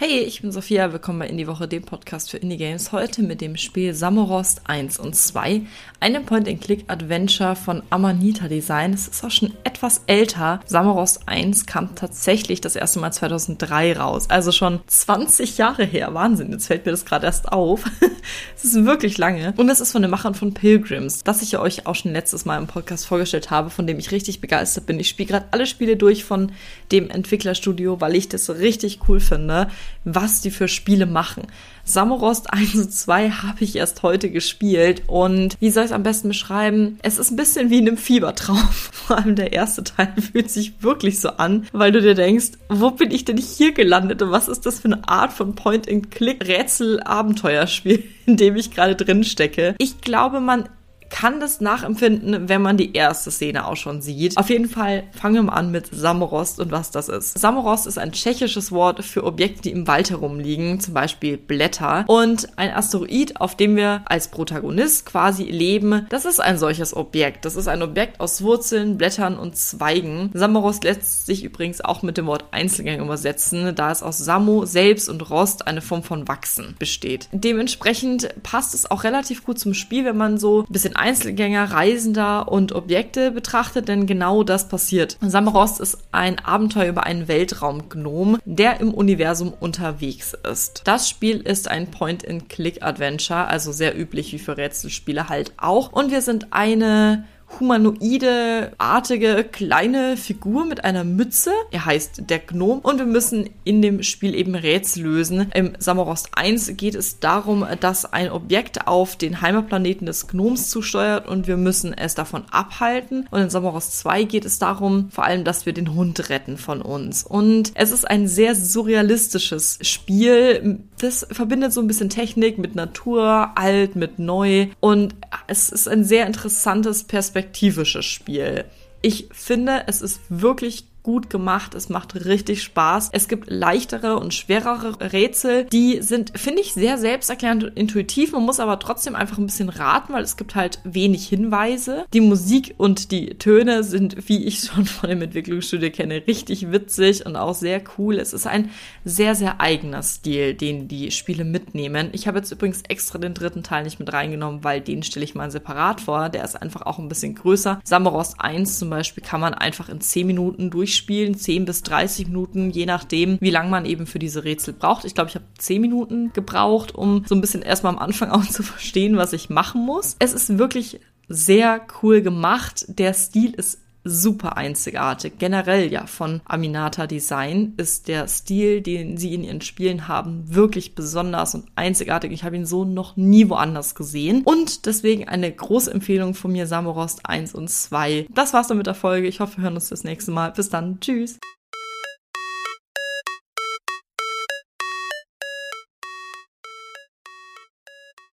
Hey, ich bin Sophia, willkommen bei Indie Woche, dem Podcast für Indie Games. Heute mit dem Spiel Samorost 1 und 2, einem Point-and-Click-Adventure von Amanita Design. Es ist auch schon etwas älter. Samorost 1 kam tatsächlich das erste Mal 2003 raus, also schon 20 Jahre her. Wahnsinn, jetzt fällt mir das gerade erst auf. es ist wirklich lange. Und es ist von den Machern von Pilgrims, das ich euch auch schon letztes Mal im Podcast vorgestellt habe, von dem ich richtig begeistert bin. Ich spiele gerade alle Spiele durch von dem Entwicklerstudio, weil ich das richtig cool finde was die für Spiele machen. Samorost 1 und 2 habe ich erst heute gespielt und wie soll ich es am besten beschreiben? Es ist ein bisschen wie in einem Fiebertraum. Vor allem der erste Teil fühlt sich wirklich so an, weil du dir denkst, wo bin ich denn hier gelandet und was ist das für eine Art von Point-and-Click-Rätsel-Abenteuerspiel, in dem ich gerade drin stecke? Ich glaube, man kann das nachempfinden, wenn man die erste Szene auch schon sieht. Auf jeden Fall fangen wir mal an mit Samorost und was das ist. Samorost ist ein tschechisches Wort für Objekte, die im Wald herumliegen, zum Beispiel Blätter. Und ein Asteroid, auf dem wir als Protagonist quasi leben, das ist ein solches Objekt. Das ist ein Objekt aus Wurzeln, Blättern und Zweigen. Samorost lässt sich übrigens auch mit dem Wort Einzelgang übersetzen, da es aus Samo selbst und Rost eine Form von Wachsen besteht. Dementsprechend passt es auch relativ gut zum Spiel, wenn man so ein bisschen Einzelgänger, Reisender und Objekte betrachtet, denn genau das passiert. Samorost ist ein Abenteuer über einen Weltraumgnom, der im Universum unterwegs ist. Das Spiel ist ein Point-and-Click-Adventure, also sehr üblich wie für Rätselspiele halt auch. Und wir sind eine humanoide, artige, kleine Figur mit einer Mütze. Er heißt der Gnome und wir müssen in dem Spiel eben Rätsel lösen. Im Samorost 1 geht es darum, dass ein Objekt auf den Heimatplaneten des Gnoms zusteuert und wir müssen es davon abhalten. Und in Samorost 2 geht es darum, vor allem, dass wir den Hund retten von uns. Und es ist ein sehr surrealistisches Spiel. Das verbindet so ein bisschen Technik mit Natur, alt mit neu und es ist ein sehr interessantes Perspektiv perspektivisches Spiel. Ich finde, es ist wirklich gut gemacht. Es macht richtig Spaß. Es gibt leichtere und schwerere Rätsel. Die sind, finde ich, sehr selbsterklärend und intuitiv. Man muss aber trotzdem einfach ein bisschen raten, weil es gibt halt wenig Hinweise. Die Musik und die Töne sind, wie ich schon von dem Entwicklungsstudio kenne, richtig witzig und auch sehr cool. Es ist ein sehr, sehr eigener Stil, den die Spiele mitnehmen. Ich habe jetzt übrigens extra den dritten Teil nicht mit reingenommen, weil den stelle ich mal separat vor. Der ist einfach auch ein bisschen größer. Samuros 1 zum Beispiel kann man einfach in 10 Minuten durchspielen durchspielen, 10 bis 30 Minuten, je nachdem, wie lange man eben für diese Rätsel braucht. Ich glaube, ich habe 10 Minuten gebraucht, um so ein bisschen erstmal am Anfang auch zu verstehen, was ich machen muss. Es ist wirklich sehr cool gemacht. Der Stil ist super einzigartig. Generell ja von Aminata Design ist der Stil, den sie in ihren Spielen haben, wirklich besonders und einzigartig. Ich habe ihn so noch nie woanders gesehen. Und deswegen eine große Empfehlung von mir, Samorost 1 und 2. Das war's dann mit der Folge. Ich hoffe, wir hören uns das nächste Mal. Bis dann. Tschüss.